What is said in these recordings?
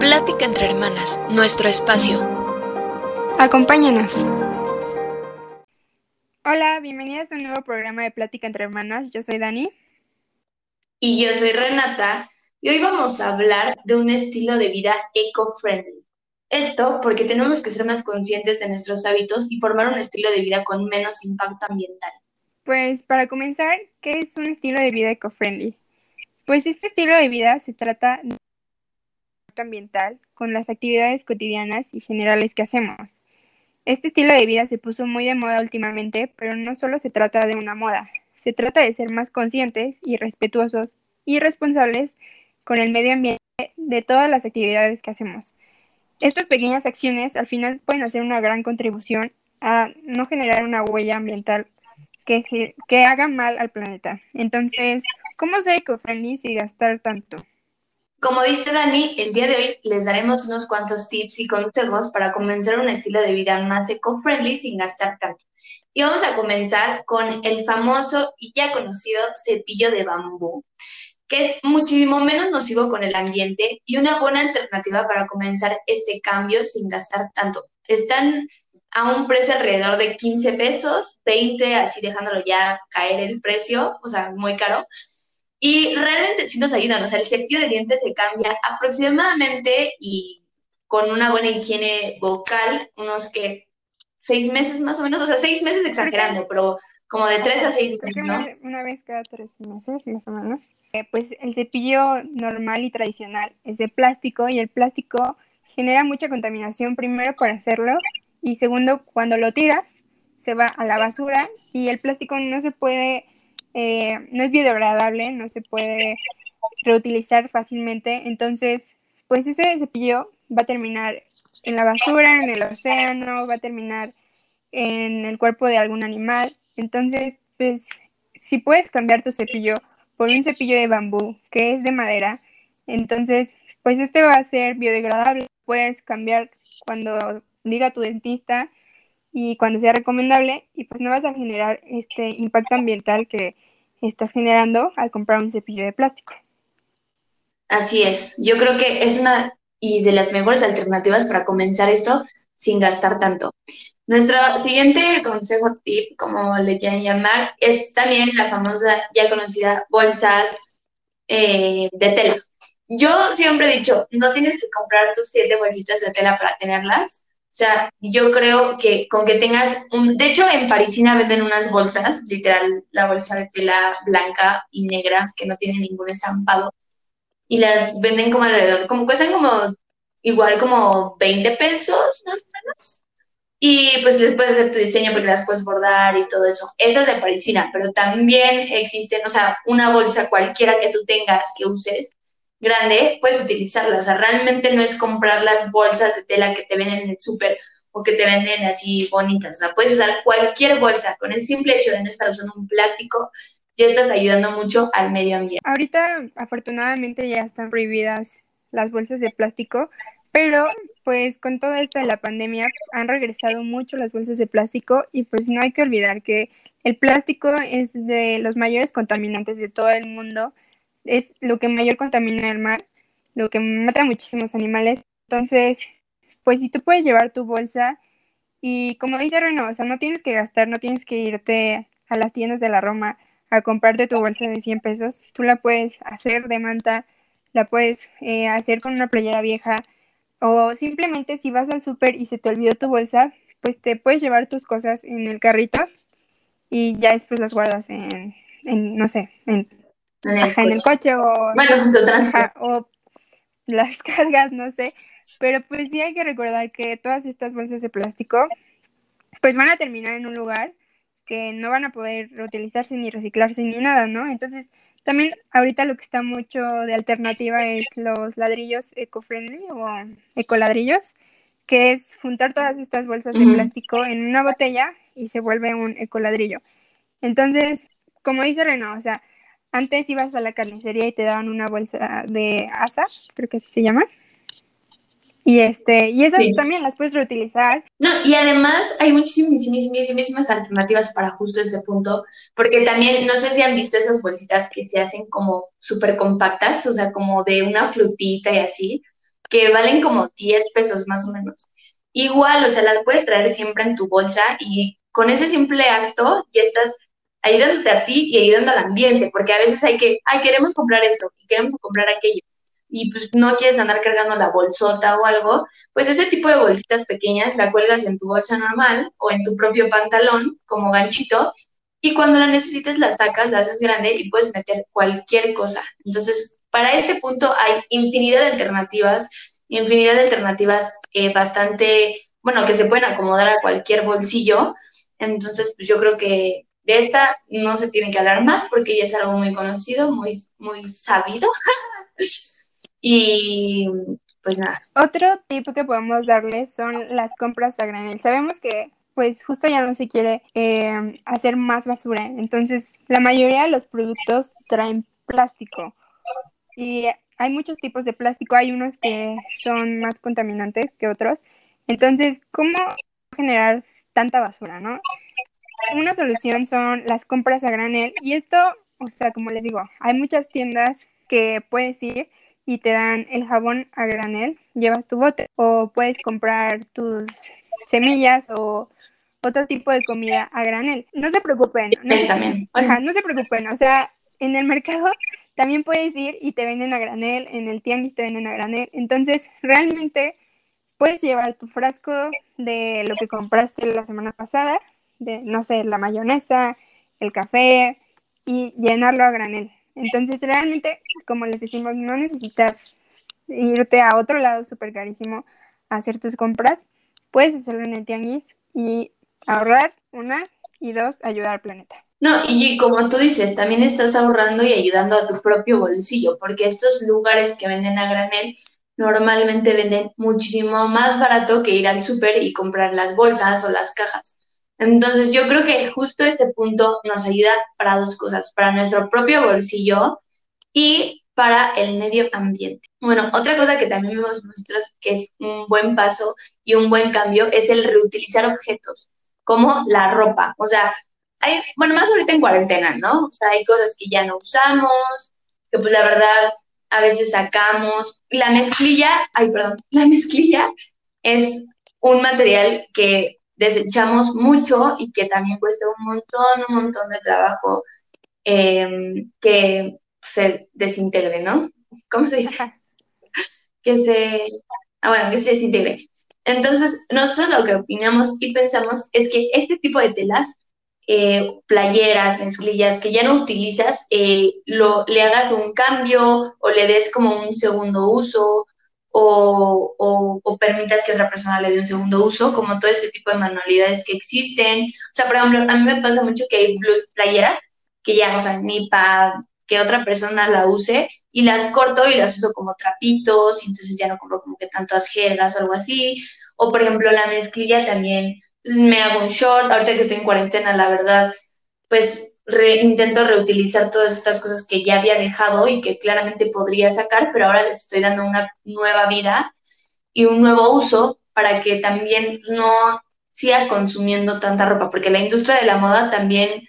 Plática entre hermanas, nuestro espacio. Acompáñanos. Hola, bienvenidas a un nuevo programa de Plática entre hermanas. Yo soy Dani. Y yo soy Renata. Y hoy vamos a hablar de un estilo de vida eco-friendly. Esto porque tenemos que ser más conscientes de nuestros hábitos y formar un estilo de vida con menos impacto ambiental. Pues para comenzar, ¿qué es un estilo de vida eco-friendly? Pues este estilo de vida se trata de ambiental con las actividades cotidianas y generales que hacemos. Este estilo de vida se puso muy de moda últimamente, pero no solo se trata de una moda, se trata de ser más conscientes y respetuosos y responsables con el medio ambiente de todas las actividades que hacemos. Estas pequeñas acciones al final pueden hacer una gran contribución a no generar una huella ambiental que, que haga mal al planeta. Entonces, ¿cómo ser eco-friendly sin gastar tanto? Como dice Dani, el día de hoy les daremos unos cuantos tips y consejos para comenzar un estilo de vida más eco-friendly sin gastar tanto. Y vamos a comenzar con el famoso y ya conocido cepillo de bambú, que es muchísimo menos nocivo con el ambiente y una buena alternativa para comenzar este cambio sin gastar tanto. Están a un precio alrededor de 15 pesos, 20, así dejándolo ya caer el precio, o sea, muy caro. Y realmente sí nos ayudan, o sea, el cepillo de dientes se cambia aproximadamente y con una buena higiene vocal, unos que seis meses más o menos, o sea, seis meses exagerando, pero como de tres a seis meses, ¿no? Una vez cada tres meses, más o menos. Eh, pues el cepillo normal y tradicional es de plástico y el plástico genera mucha contaminación, primero para hacerlo y segundo, cuando lo tiras, se va a la basura y el plástico no se puede eh, no es biodegradable, no se puede reutilizar fácilmente, entonces, pues ese cepillo va a terminar en la basura, en el océano, va a terminar en el cuerpo de algún animal. Entonces, pues, si puedes cambiar tu cepillo por un cepillo de bambú que es de madera, entonces, pues este va a ser biodegradable. Puedes cambiar cuando diga tu dentista y cuando sea recomendable y pues no vas a generar este impacto ambiental que estás generando al comprar un cepillo de plástico. Así es, yo creo que es una y de las mejores alternativas para comenzar esto sin gastar tanto. Nuestro siguiente consejo tip, como le quieran llamar, es también la famosa, ya conocida, bolsas eh, de tela. Yo siempre he dicho, no tienes que comprar tus siete bolsitas de tela para tenerlas, sea, yo creo que con que tengas un... De hecho, en Parisina venden unas bolsas, literal, la bolsa de tela blanca y negra, que no tiene ningún estampado, y las venden como alrededor, como cuestan como, igual como 20 pesos, más o menos. Y pues les puedes hacer tu diseño porque las puedes bordar y todo eso. Esas de Parisina, pero también existen, o sea, una bolsa cualquiera que tú tengas que uses, grande, puedes utilizarla. O sea, realmente no es comprar las bolsas de tela que te venden en el súper o que te venden así bonitas. O sea, puedes usar cualquier bolsa. Con el simple hecho de no estar usando un plástico, ya estás ayudando mucho al medio ambiente. Ahorita, afortunadamente, ya están prohibidas las bolsas de plástico, pero pues con todo esto de la pandemia han regresado mucho las bolsas de plástico y pues no hay que olvidar que el plástico es de los mayores contaminantes de todo el mundo es lo que mayor contamina el mar, lo que mata a muchísimos animales. Entonces, pues si tú puedes llevar tu bolsa y como dice Reno, o sea, no tienes que gastar, no tienes que irte a las tiendas de la Roma a comprarte tu bolsa de 100 pesos, tú la puedes hacer de manta, la puedes eh, hacer con una playera vieja o simplemente si vas al súper y se te olvidó tu bolsa, pues te puedes llevar tus cosas en el carrito y ya después las guardas en, en no sé, en en el, coche. o, o las cargas, no sé. Pero pues sí hay que recordar que todas estas bolsas de plástico pues van a terminar en un lugar que no van a poder reutilizarse ni reciclarse ni nada, ¿no? Entonces, también ahorita lo que está mucho de alternativa es los ladrillos eco-friendly o ecoladrillos, que es juntar todas estas bolsas de plástico en una botella y se vuelve un ecoladrillo. Entonces, como dice Reno, o sea, antes ibas a la carnicería y te daban una bolsa de asa, creo que así se llama. Y este, y esas también las puedes reutilizar. No, y además hay muchísimas, alternativas para justo este punto, porque también, no sé si han visto esas bolsitas que se hacen como súper compactas, o sea, como de una frutita y así. que valen como 10 pesos más o menos. Igual, o sea, las puedes traer siempre en tu bolsa y con ese simple acto ya estás ayudándote a ti y ayudando al ambiente, porque a veces hay que, ay, queremos comprar esto y queremos comprar aquello y pues no quieres andar cargando la bolsota o algo, pues ese tipo de bolsitas pequeñas la cuelgas en tu bolsa normal o en tu propio pantalón como ganchito y cuando la necesites la sacas, la haces grande y puedes meter cualquier cosa. Entonces, para este punto hay infinidad de alternativas, infinidad de alternativas eh, bastante, bueno, que se pueden acomodar a cualquier bolsillo. Entonces, pues yo creo que de esta no se tiene que hablar más porque ya es algo muy conocido, muy, muy sabido. Y pues nada. Otro tip que podemos darles son las compras a granel. Sabemos que pues justo ya no se quiere eh, hacer más basura. Entonces, la mayoría de los productos traen plástico. Y hay muchos tipos de plástico. Hay unos que son más contaminantes que otros. Entonces, ¿cómo generar tanta basura, no? Una solución son las compras a granel. Y esto, o sea, como les digo, hay muchas tiendas que puedes ir y te dan el jabón a granel, llevas tu bote o puedes comprar tus semillas o otro tipo de comida a granel. No se preocupen. No se, también. no se preocupen. O sea, en el mercado también puedes ir y te venden a granel, en el tianguis te venden a granel. Entonces, realmente puedes llevar tu frasco de lo que compraste la semana pasada, de, no sé, la mayonesa, el café, y llenarlo a granel. Entonces, realmente, como les decimos, no necesitas irte a otro lado súper carísimo a hacer tus compras. Puedes hacerlo en el tianguis y ahorrar, una, y dos, ayudar al planeta. No, y como tú dices, también estás ahorrando y ayudando a tu propio bolsillo, porque estos lugares que venden a granel normalmente venden muchísimo más barato que ir al súper y comprar las bolsas o las cajas. Entonces yo creo que justo este punto nos ayuda para dos cosas, para nuestro propio bolsillo y para el medio ambiente. Bueno, otra cosa que también vemos nosotros que es un buen paso y un buen cambio es el reutilizar objetos, como la ropa. O sea, hay, bueno, más ahorita en cuarentena, ¿no? O sea, hay cosas que ya no usamos, que pues la verdad a veces sacamos. La mezclilla, ay, perdón, la mezclilla es un material que desechamos mucho y que también cuesta un montón, un montón de trabajo em, que se desintegre, ¿no? ¿Cómo se dice? que se, ah, bueno, que se desintegre. Entonces, nosotros lo que opinamos y pensamos es que este tipo de telas, eh, playeras, mezclillas que ya no utilizas, eh, lo, le hagas un cambio o le des como un segundo uso o, permitas que otra persona le dé un segundo uso, como todo este tipo de manualidades que existen. O sea, por ejemplo, a mí me pasa mucho que hay blues playeras que ya, o sea, ni para que otra persona la use y las corto y las uso como trapitos y entonces ya no compro como que tantas jergas o algo así. O por ejemplo, la mezclilla también pues, me hago un short, ahorita que estoy en cuarentena, la verdad, pues intento reutilizar todas estas cosas que ya había dejado y que claramente podría sacar, pero ahora les estoy dando una nueva vida y un nuevo uso para que también no siga consumiendo tanta ropa, porque la industria de la moda también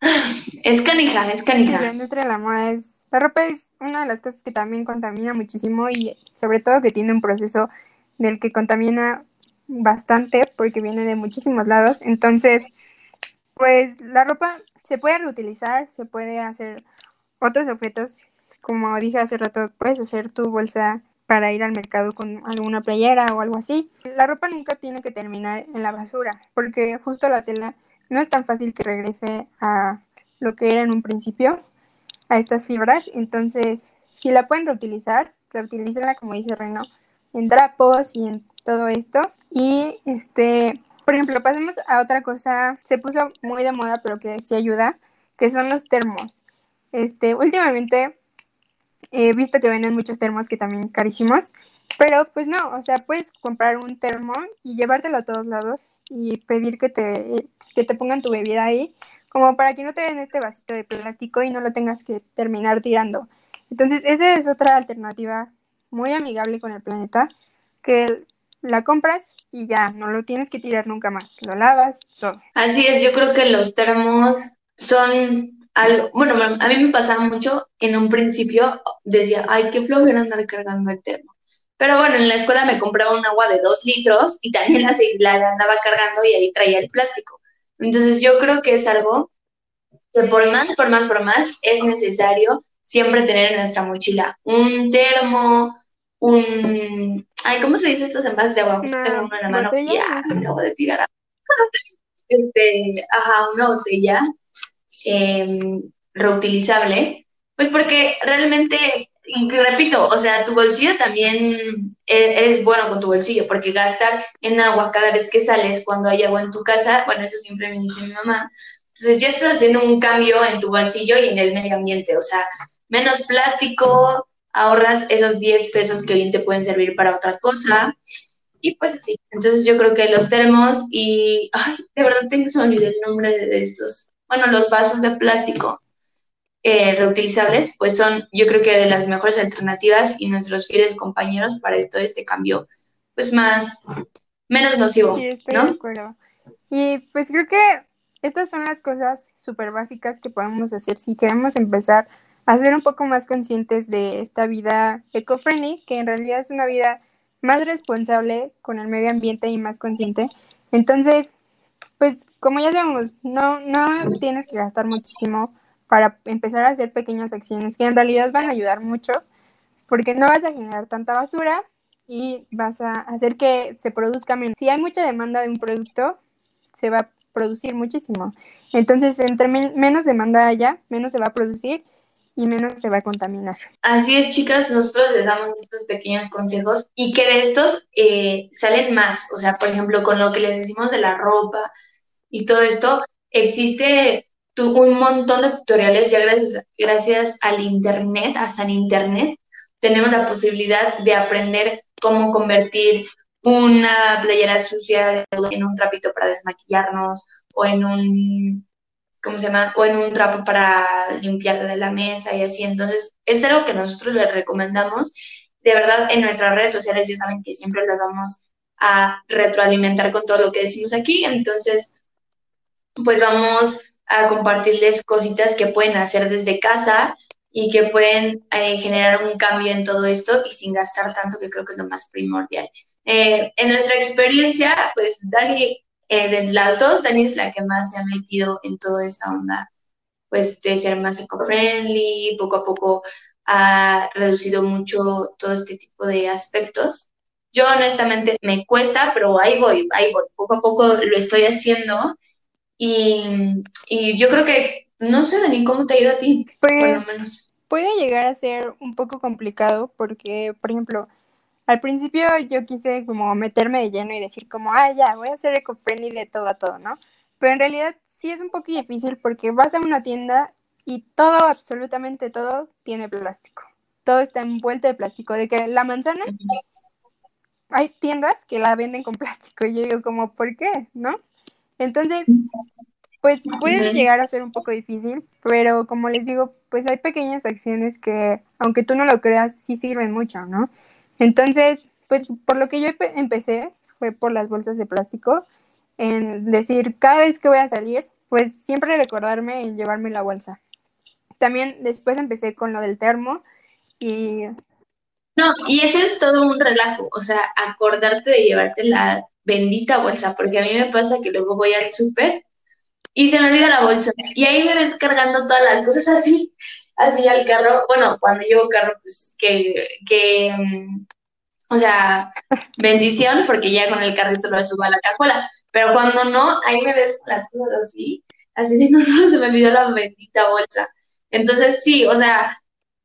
es canija, es canija. la industria de la moda es, la ropa es una de las cosas que también contamina muchísimo y sobre todo que tiene un proceso del que contamina bastante porque viene de muchísimos lados, entonces pues la ropa se puede reutilizar, se puede hacer otros objetos, como dije hace rato, puedes hacer tu bolsa para ir al mercado con alguna playera o algo así. La ropa nunca tiene que terminar en la basura, porque justo la tela no es tan fácil que regrese a lo que era en un principio, a estas fibras. Entonces, si la pueden reutilizar, reutilícenla, como dice Reno, en trapos y en todo esto. Y este, por ejemplo, pasemos a otra cosa, se puso muy de moda, pero que sí ayuda, que son los termos. Este, últimamente he visto que venden muchos termos que también carísimos, pero pues no, o sea, puedes comprar un termo y llevártelo a todos lados y pedir que te, que te pongan tu bebida ahí, como para que no te den este vasito de plástico y no lo tengas que terminar tirando. Entonces, esa es otra alternativa muy amigable con el planeta, que la compras y ya, no lo tienes que tirar nunca más, lo lavas, todo. Así es, yo creo que los termos son algo, bueno, a mí me pasaba mucho, en un principio decía, ay, qué flojera andar cargando el termo. Pero bueno, en la escuela me compraba un agua de dos litros y también la, la andaba cargando y ahí traía el plástico. Entonces yo creo que es algo que por más, por más, por más es necesario siempre tener en nuestra mochila un termo, un... Ay, ¿cómo se dice estos envases de agua? Tengo uno en la mano. Ya, me acabo de tirar. este, ajá, una botella em, reutilizable, pues porque realmente, repito, o sea, tu bolsillo también e, es bueno con tu bolsillo, porque gastar en agua cada vez que sales, cuando hay agua en tu casa, bueno, eso siempre me dice mi mamá, entonces ya estás haciendo un cambio en tu bolsillo y en el medio ambiente, o sea, menos plástico, ahorras esos 10 pesos que bien te pueden servir para otra cosa. Y pues así. Entonces yo creo que los termos y, ay, de verdad tengo que olvidar el nombre de estos. Bueno, los vasos de plástico eh, reutilizables, pues son, yo creo que de las mejores alternativas y nuestros fieles compañeros para todo este cambio, pues más, menos nocivo. Sí, estoy ¿no? de acuerdo. Y pues creo que estas son las cosas súper básicas que podemos hacer si queremos empezar a ser un poco más conscientes de esta vida eco-friendly, que en realidad es una vida más responsable con el medio ambiente y más consciente. Entonces, pues como ya sabemos, no, no tienes que gastar muchísimo para empezar a hacer pequeñas acciones que en realidad van a ayudar mucho, porque no vas a generar tanta basura y vas a hacer que se produzca menos. Si hay mucha demanda de un producto, se va a producir muchísimo. Entonces, entre menos demanda haya, menos se va a producir y menos se va a contaminar. Así es, chicas, nosotros les damos estos pequeños consejos y que de estos eh, salen más. O sea, por ejemplo, con lo que les decimos de la ropa y todo esto, existe un montón de tutoriales ya gracias, gracias al Internet, a San Internet. Tenemos la posibilidad de aprender cómo convertir una playera sucia en un trapito para desmaquillarnos o en un ¿cómo se llama? O en un trapo para limpiar de la mesa y así. Entonces, es algo que nosotros les recomendamos. De verdad, en nuestras redes sociales ya saben que siempre las vamos a retroalimentar con todo lo que decimos aquí. Entonces, pues vamos a compartirles cositas que pueden hacer desde casa y que pueden eh, generar un cambio en todo esto y sin gastar tanto, que creo que es lo más primordial. Eh, en nuestra experiencia, pues Dani eh, de las dos, Dani es la que más se ha metido en toda esa onda, pues de ser más eco-friendly, poco a poco ha reducido mucho todo este tipo de aspectos. Yo honestamente me cuesta, pero ahí voy, ahí voy, poco a poco lo estoy haciendo y, y yo creo que, no sé, Dani, ¿cómo te ha ido a ti? Pues. Puede llegar a ser un poco complicado porque, por ejemplo, al principio yo quise como meterme de lleno y decir como, ah, ya, voy a ser eco-friendly de todo a todo, ¿no? Pero en realidad sí es un poco difícil porque vas a una tienda y todo, absolutamente todo, tiene plástico. Todo está envuelto de plástico. De que la manzana, hay tiendas que la venden con plástico. Y yo digo como, ¿por qué? ¿No? Entonces, pues puede llegar a ser un poco difícil, pero como les digo, pues hay pequeñas acciones que, aunque tú no lo creas, sí sirven mucho, ¿no? Entonces, pues por lo que yo empecé fue por las bolsas de plástico, en decir, cada vez que voy a salir, pues siempre recordarme en llevarme la bolsa. También después empecé con lo del termo y... No, y eso es todo un relajo, o sea, acordarte de llevarte la bendita bolsa, porque a mí me pasa que luego voy al súper y se me olvida la bolsa y ahí me ves cargando todas las cosas así así al carro, bueno, cuando llevo carro, pues que, que, mm, o sea, bendición, porque ya con el carrito lo subo a la cajuela, pero cuando no, ahí me ves las cosas así, así de no, no, se me olvidó la bendita bolsa. Entonces, sí, o sea,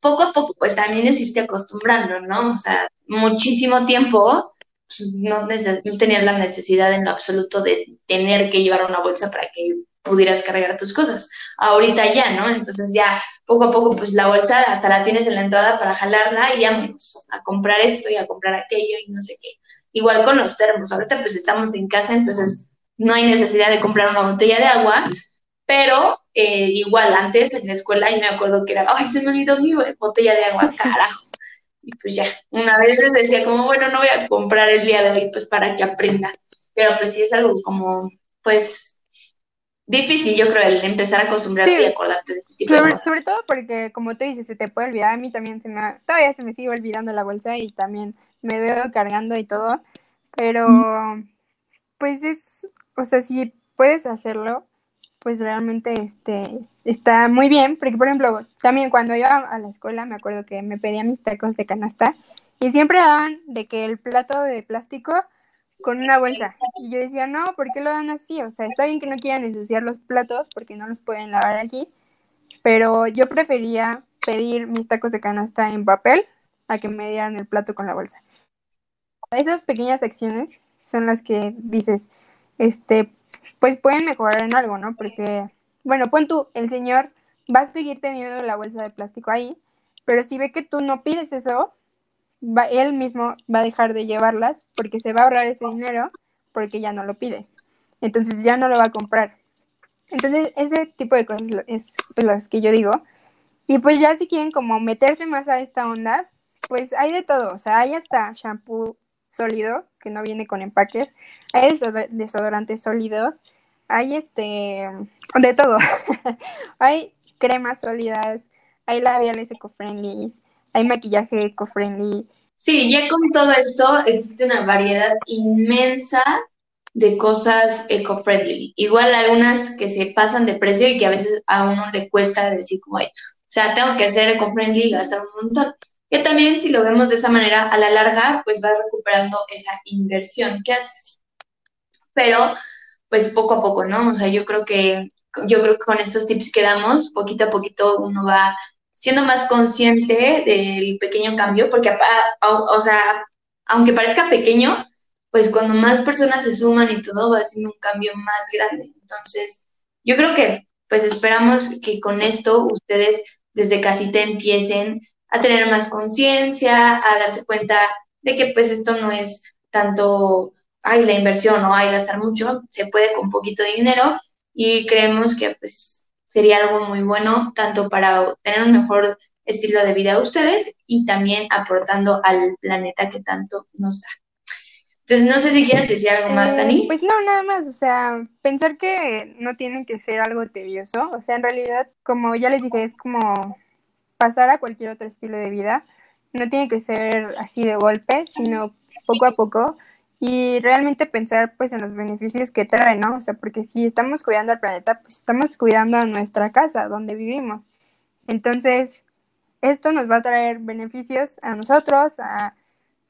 poco a poco, pues también es irse acostumbrando, ¿no? O sea, muchísimo tiempo, pues, no, no tenías la necesidad en lo absoluto de tener que llevar una bolsa para que pudieras cargar tus cosas. Ahorita ya, ¿no? Entonces ya poco a poco, pues la bolsa hasta la tienes en la entrada para jalarla y vamos a comprar esto y a comprar aquello y no sé qué. Igual con los termos. Ahorita pues estamos en casa, entonces no hay necesidad de comprar una botella de agua, pero eh, igual antes en la escuela y me acuerdo que era, ay, se me olvidó mi botella de agua, carajo. Y pues ya, una vez decía como, bueno, no voy a comprar el día de hoy pues para que aprenda. Pero pues sí es algo como, pues difícil, yo creo, el empezar a acostumbrarte y acordarte de ese tipo sobre, de cosas. Sobre todo porque, como te dices, se te puede olvidar. A mí también se me, todavía se me sigue olvidando la bolsa y también me veo cargando y todo, pero pues es, o sea, si puedes hacerlo, pues realmente este, está muy bien, porque por ejemplo, también cuando iba a la escuela me acuerdo que me pedía mis tacos de canasta y siempre daban de que el plato de plástico con una bolsa. Y yo decía, no, ¿por qué lo dan así? O sea, está bien que no quieran ensuciar los platos porque no los pueden lavar aquí, pero yo prefería pedir mis tacos de canasta en papel a que me dieran el plato con la bolsa. Esas pequeñas acciones son las que dices, este, pues pueden mejorar en algo, ¿no? Porque, bueno, pon tú, el señor va a seguir teniendo la bolsa de plástico ahí, pero si ve que tú no pides eso, va, él mismo va a dejar de llevarlas porque se va a ahorrar ese dinero porque ya no lo pides. Entonces ya no lo va a comprar. Entonces ese tipo de cosas es pues, las que yo digo. Y pues ya si quieren como meterse más a esta onda, pues hay de todo. O sea, hay hasta shampoo sólido que no viene con empaques. Hay desodorantes sólidos. Hay este de todo. hay cremas sólidas, hay labiales eco-friendly, hay maquillaje eco-friendly. Sí, ya con todo esto existe una variedad inmensa de cosas eco-friendly. Igual algunas que se pasan de precio y que a veces a uno le cuesta decir como, o sea, tengo que ser eco-friendly y gastar un montón. Que también si lo vemos de esa manera, a la larga, pues va recuperando esa inversión que haces. Pero, pues poco a poco, ¿no? O sea, yo creo que, yo creo que con estos tips que damos, poquito a poquito uno va siendo más consciente del pequeño cambio, porque, o sea, aunque parezca pequeño, pues cuando más personas se suman y todo, va haciendo un cambio más grande. Entonces, yo creo que, pues esperamos que con esto ustedes desde casita empiecen a tener más conciencia, a darse cuenta de que pues esto no es tanto, ay, la inversión o hay gastar mucho, se puede con poquito dinero y creemos que pues sería algo muy bueno, tanto para tener un mejor estilo de vida a ustedes y también aportando al planeta que tanto nos da. Entonces, no sé si quieres decir algo más, Dani. Eh, pues no, nada más, o sea, pensar que no tiene que ser algo tedioso, o sea, en realidad, como ya les dije, es como pasar a cualquier otro estilo de vida. No tiene que ser así de golpe, sino poco a poco y realmente pensar pues en los beneficios que trae, ¿no? O sea, porque si estamos cuidando al planeta, pues estamos cuidando a nuestra casa, donde vivimos. Entonces, esto nos va a traer beneficios a nosotros, a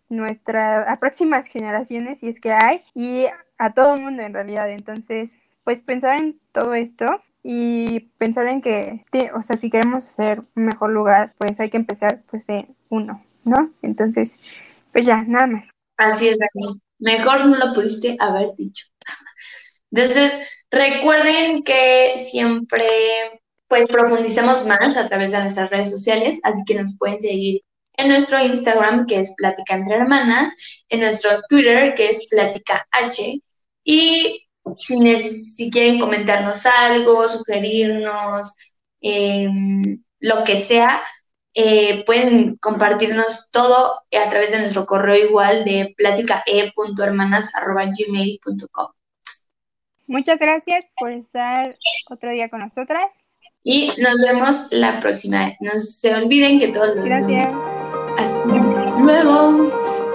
nuestras a próximas generaciones, si es que hay, y a todo el mundo en realidad. Entonces, pues pensar en todo esto y pensar en que, o sea, si queremos ser un mejor lugar, pues hay que empezar pues de uno, ¿no? Entonces, pues ya, nada más. Así es, Dani. Mejor no lo pudiste haber dicho. Entonces, recuerden que siempre pues profundizamos más a través de nuestras redes sociales, así que nos pueden seguir en nuestro Instagram, que es Plática Entre Hermanas, en nuestro Twitter, que es Plática H, y si, si quieren comentarnos algo, sugerirnos, em, lo que sea, eh, pueden compartirnos todo a través de nuestro correo igual de platicae.hermanas.gmail.com. Muchas gracias por estar otro día con nosotras. Y nos vemos la próxima. No se olviden que todos los Gracias. Hasta luego.